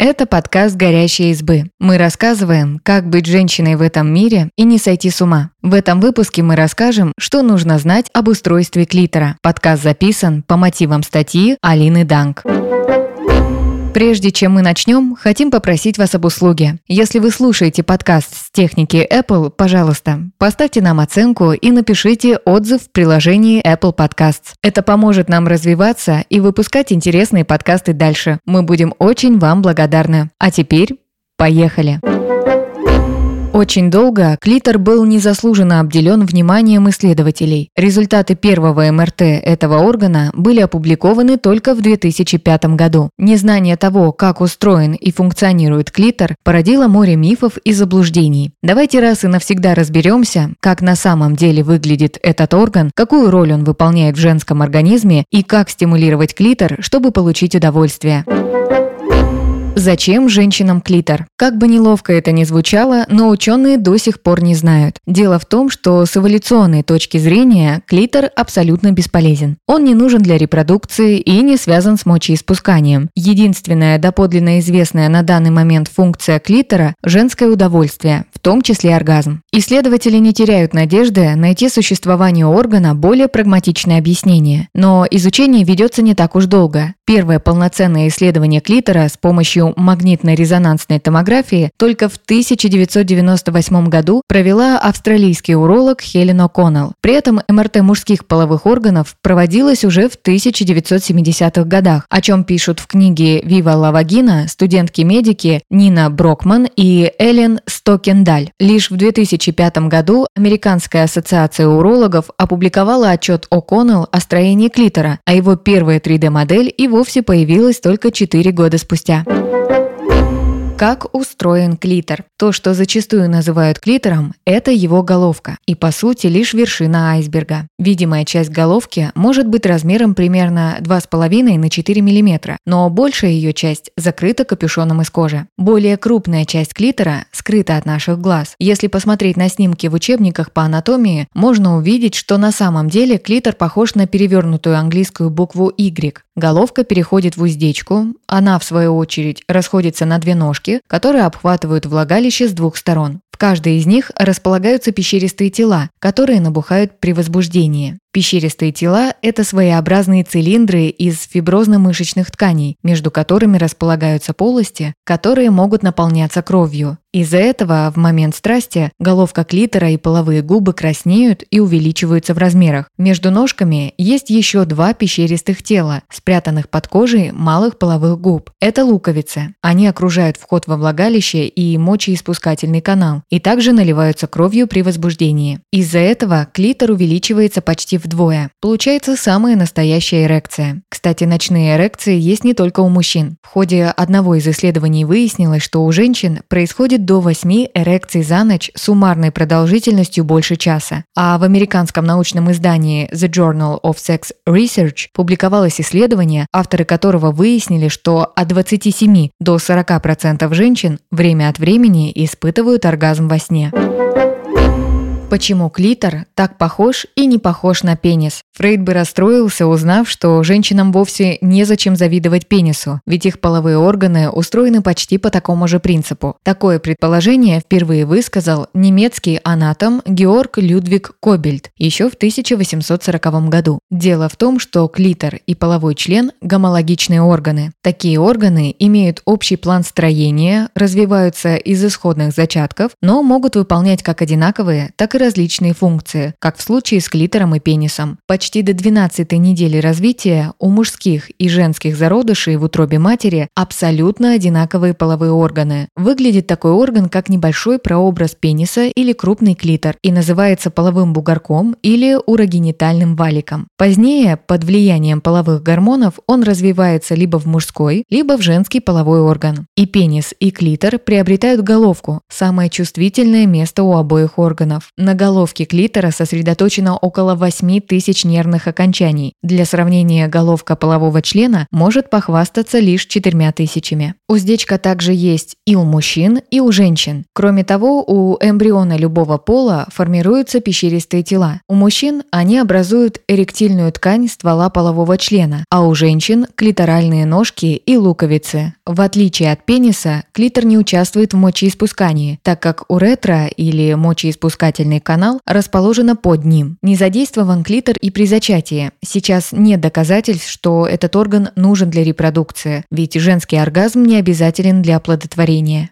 Это подкаст «Горящие избы». Мы рассказываем, как быть женщиной в этом мире и не сойти с ума. В этом выпуске мы расскажем, что нужно знать об устройстве клитора. Подкаст записан по мотивам статьи Алины Данг. Прежде чем мы начнем, хотим попросить вас об услуге. Если вы слушаете подкаст с техники Apple, пожалуйста, поставьте нам оценку и напишите отзыв в приложении Apple Podcasts. Это поможет нам развиваться и выпускать интересные подкасты дальше. Мы будем очень вам благодарны. А теперь поехали! Очень долго клитор был незаслуженно обделен вниманием исследователей. Результаты первого МРТ этого органа были опубликованы только в 2005 году. Незнание того, как устроен и функционирует клитор, породило море мифов и заблуждений. Давайте раз и навсегда разберемся, как на самом деле выглядит этот орган, какую роль он выполняет в женском организме и как стимулировать клитор, чтобы получить удовольствие. Зачем женщинам клитор? Как бы неловко это ни звучало, но ученые до сих пор не знают. Дело в том, что с эволюционной точки зрения клитор абсолютно бесполезен. Он не нужен для репродукции и не связан с мочеиспусканием. Единственная доподлинно известная на данный момент функция клитора – женское удовольствие, в том числе оргазм. Исследователи не теряют надежды найти существованию органа более прагматичное объяснение. Но изучение ведется не так уж долго. Первое полноценное исследование клитора с помощью магнитно-резонансной томографии только в 1998 году провела австралийский уролог Хелен О'Коннелл. При этом МРТ мужских половых органов проводилась уже в 1970-х годах, о чем пишут в книге «Вива ла вагина» студентки-медики Нина Брокман и Эллен Стокендаль. Лишь в 2005 году Американская ассоциация урологов опубликовала отчет О'Коннелл о строении клитора, а его первая 3D-модель и вовсе появилась только 4 года спустя. Как устроен клитор? То, что зачастую называют клитором, это его головка и, по сути, лишь вершина айсберга. Видимая часть головки может быть размером примерно 2,5 на 4 мм, но большая ее часть закрыта капюшоном из кожи. Более крупная часть клитора скрыта от наших глаз. Если посмотреть на снимки в учебниках по анатомии, можно увидеть, что на самом деле клитор похож на перевернутую английскую букву Y. Головка переходит в уздечку, она, в свою очередь, расходится на две ножки, которые обхватывают влагалище с двух сторон. В каждой из них располагаются пещеристые тела, которые набухают при возбуждении. Пещеристые тела – это своеобразные цилиндры из фиброзно-мышечных тканей, между которыми располагаются полости, которые могут наполняться кровью. Из-за этого в момент страсти головка клитора и половые губы краснеют и увеличиваются в размерах. Между ножками есть еще два пещеристых тела, спрятанных под кожей малых половых губ. Это луковицы. Они окружают вход во влагалище и мочеиспускательный канал, и также наливаются кровью при возбуждении. Из-за этого клитор увеличивается почти вдвое. Получается самая настоящая эрекция. Кстати, ночные эрекции есть не только у мужчин. В ходе одного из исследований выяснилось, что у женщин происходит до 8 эрекций за ночь суммарной продолжительностью больше часа. А в американском научном издании The Journal of Sex Research публиковалось исследование, авторы которого выяснили, что от 27 до 40% женщин время от времени испытывают оргазм во сне. Почему клитор так похож и не похож на пенис? Фрейд бы расстроился, узнав, что женщинам вовсе незачем завидовать пенису, ведь их половые органы устроены почти по такому же принципу. Такое предположение впервые высказал немецкий анатом Георг Людвиг Кобельт еще в 1840 году. Дело в том, что клитор и половой член – гомологичные органы. Такие органы имеют общий план строения, развиваются из исходных зачатков, но могут выполнять как одинаковые, так и различные функции, как в случае с клитором и пенисом. Почти до 12 недели развития у мужских и женских зародышей в утробе матери абсолютно одинаковые половые органы. Выглядит такой орган как небольшой прообраз пениса или крупный клитор и называется половым бугорком или урогенитальным валиком. Позднее, под влиянием половых гормонов, он развивается либо в мужской, либо в женский половой орган. И пенис, и клитор приобретают головку, самое чувствительное место у обоих органов. На головке клитора сосредоточено около 8 тысяч нервных окончаний. Для сравнения, головка полового члена может похвастаться лишь четырьмя тысячами. Уздечка также есть и у мужчин, и у женщин. Кроме того, у эмбриона любого пола формируются пещеристые тела. У мужчин они образуют эректильную ткань ствола полового члена, а у женщин – клиторальные ножки и луковицы. В отличие от пениса, клитор не участвует в мочеиспускании, так как уретра или мочеиспускательный канал расположена под ним. Не задействован клитор и при зачатии. Сейчас нет доказательств, что этот орган нужен для репродукции, ведь женский оргазм не обязателен для оплодотворения.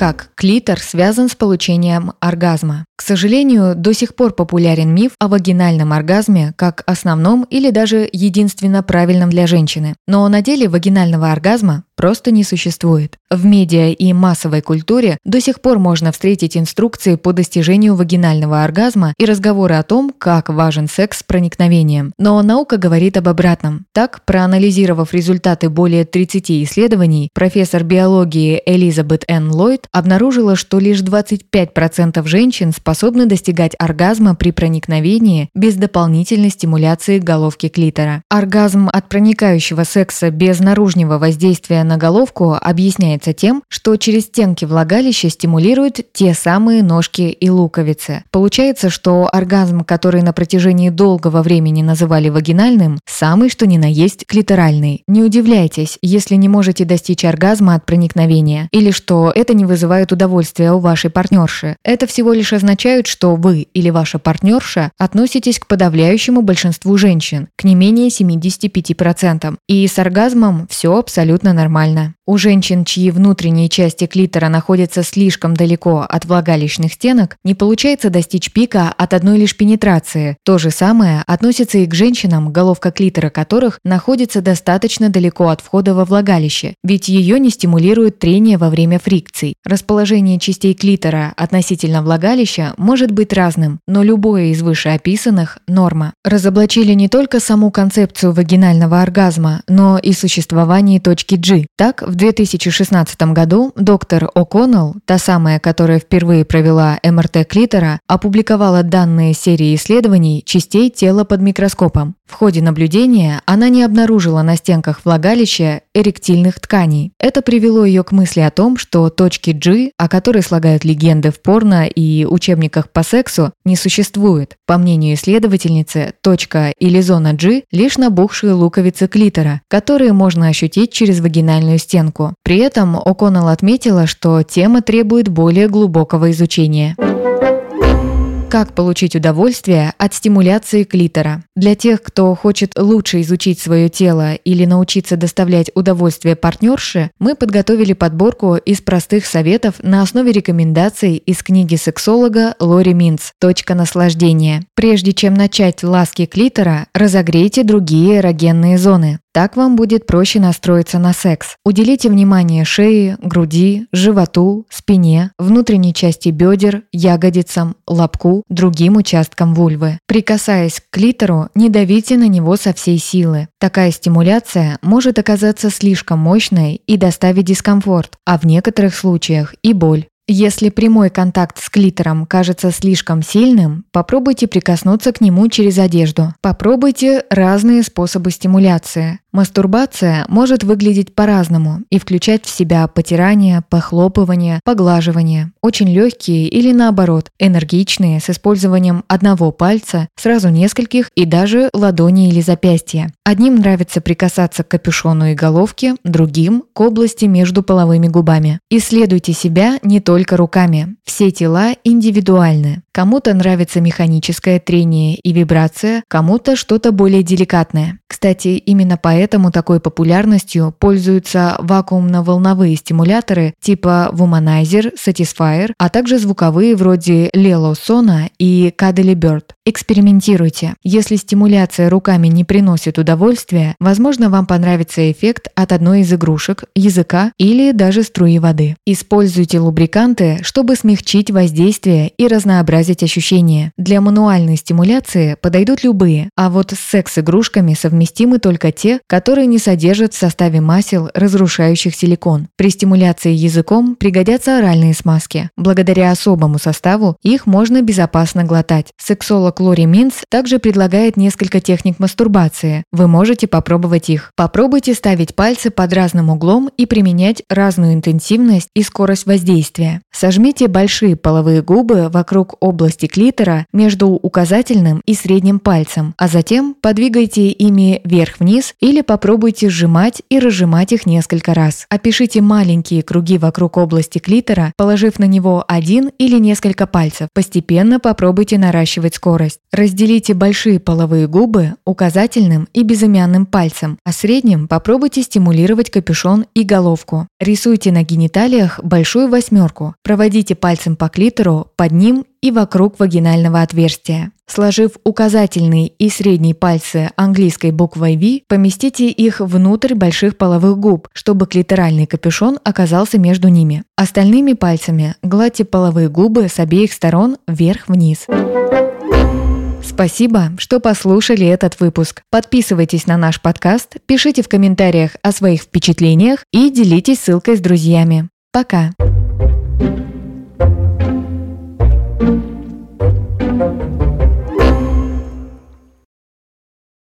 Как клитор связан с получением оргазма? К сожалению, до сих пор популярен миф о вагинальном оргазме как основном или даже единственно правильном для женщины. Но на деле вагинального оргазма просто не существует. В медиа и массовой культуре до сих пор можно встретить инструкции по достижению вагинального оргазма и разговоры о том, как важен секс с проникновением. Но наука говорит об обратном. Так, проанализировав результаты более 30 исследований, профессор биологии Элизабет Н. Ллойд обнаружила, что лишь 25% женщин способны достигать оргазма при проникновении без дополнительной стимуляции головки клитора. Оргазм от проникающего секса без наружного воздействия на головку объясняется тем, что через стенки влагалища стимулируют те самые ножки и луковицы. Получается, что оргазм, который на протяжении долгого времени называли вагинальным, самый что ни на есть клиторальный. Не удивляйтесь, если не можете достичь оргазма от проникновения, или что это не вызывает удовольствия у вашей партнерши. Это всего лишь означает, что вы или ваша партнерша относитесь к подавляющему большинству женщин, к не менее 75%. И с оргазмом все абсолютно нормально. У женщин, чьи внутренние части клитора находятся слишком далеко от влагалищных стенок, не получается достичь пика от одной лишь пенетрации. То же самое относится и к женщинам, головка клитора которых находится достаточно далеко от входа во влагалище, ведь ее не стимулирует трение во время фрикций. Расположение частей клитора относительно влагалища может быть разным, но любое из вышеописанных – норма. Разоблачили не только саму концепцию вагинального оргазма, но и существование точки G. Так, в 2016 году доктор О'Коннелл, та самая, которая впервые провела МРТ клитора, опубликовала данные серии исследований частей тела под микроскопом. В ходе наблюдения она не обнаружила на стенках влагалища эректильных тканей. Это привело ее к мысли о том, что точки G, о которой слагают легенды в порно и учебниках по сексу, не существует. По мнению исследовательницы, точка или зона G – лишь набухшие луковицы клитора, которые можно ощутить через вагинальную стенку. При этом О'Коннелл отметила, что тема требует более глубокого изучения. Как получить удовольствие от стимуляции клитора? Для тех, кто хочет лучше изучить свое тело или научиться доставлять удовольствие партнерше, мы подготовили подборку из простых советов на основе рекомендаций из книги сексолога Лори Минц «Точка наслаждения». Прежде чем начать ласки клитора, разогрейте другие эрогенные зоны. Так вам будет проще настроиться на секс. Уделите внимание шее, груди, животу, спине, внутренней части бедер, ягодицам, лобку, другим участкам вульвы. Прикасаясь к клитору, не давите на него со всей силы. Такая стимуляция может оказаться слишком мощной и доставить дискомфорт, а в некоторых случаях и боль. Если прямой контакт с клитором кажется слишком сильным, попробуйте прикоснуться к нему через одежду. Попробуйте разные способы стимуляции. Мастурбация может выглядеть по-разному и включать в себя потирание, похлопывание, поглаживание, очень легкие или наоборот, энергичные с использованием одного пальца, сразу нескольких и даже ладони или запястья. Одним нравится прикасаться к капюшону и головке, другим – к области между половыми губами. Исследуйте себя не только руками. Все тела индивидуальны. Кому-то нравится механическое трение и вибрация, кому-то что-то более деликатное. Кстати, именно поэтому такой популярностью пользуются вакуумно-волновые стимуляторы типа Womanizer, Satisfyer, а также звуковые вроде Lelo Sona и Cuddly Bird. Экспериментируйте. Если стимуляция руками не приносит удовольствия, возможно, вам понравится эффект от одной из игрушек, языка или даже струи воды. Используйте лубриканты, чтобы смягчить воздействие и разнообразие разнообразить ощущения. Для мануальной стимуляции подойдут любые, а вот с секс-игрушками совместимы только те, которые не содержат в составе масел, разрушающих силикон. При стимуляции языком пригодятся оральные смазки. Благодаря особому составу их можно безопасно глотать. Сексолог Лори Минц также предлагает несколько техник мастурбации. Вы можете попробовать их. Попробуйте ставить пальцы под разным углом и применять разную интенсивность и скорость воздействия. Сожмите большие половые губы вокруг области клитора между указательным и средним пальцем, а затем подвигайте ими вверх-вниз или попробуйте сжимать и разжимать их несколько раз. Опишите маленькие круги вокруг области клитора, положив на него один или несколько пальцев. Постепенно попробуйте наращивать скорость. Разделите большие половые губы указательным и безымянным пальцем, а средним попробуйте стимулировать капюшон и головку. Рисуйте на гениталиях большую восьмерку. Проводите пальцем по клитору, под ним и вокруг вагинального отверстия. Сложив указательный и средний пальцы английской буквой V, поместите их внутрь больших половых губ, чтобы клиторальный капюшон оказался между ними. Остальными пальцами гладьте половые губы с обеих сторон вверх-вниз. Спасибо, что послушали этот выпуск. Подписывайтесь на наш подкаст, пишите в комментариях о своих впечатлениях и делитесь ссылкой с друзьями. Пока!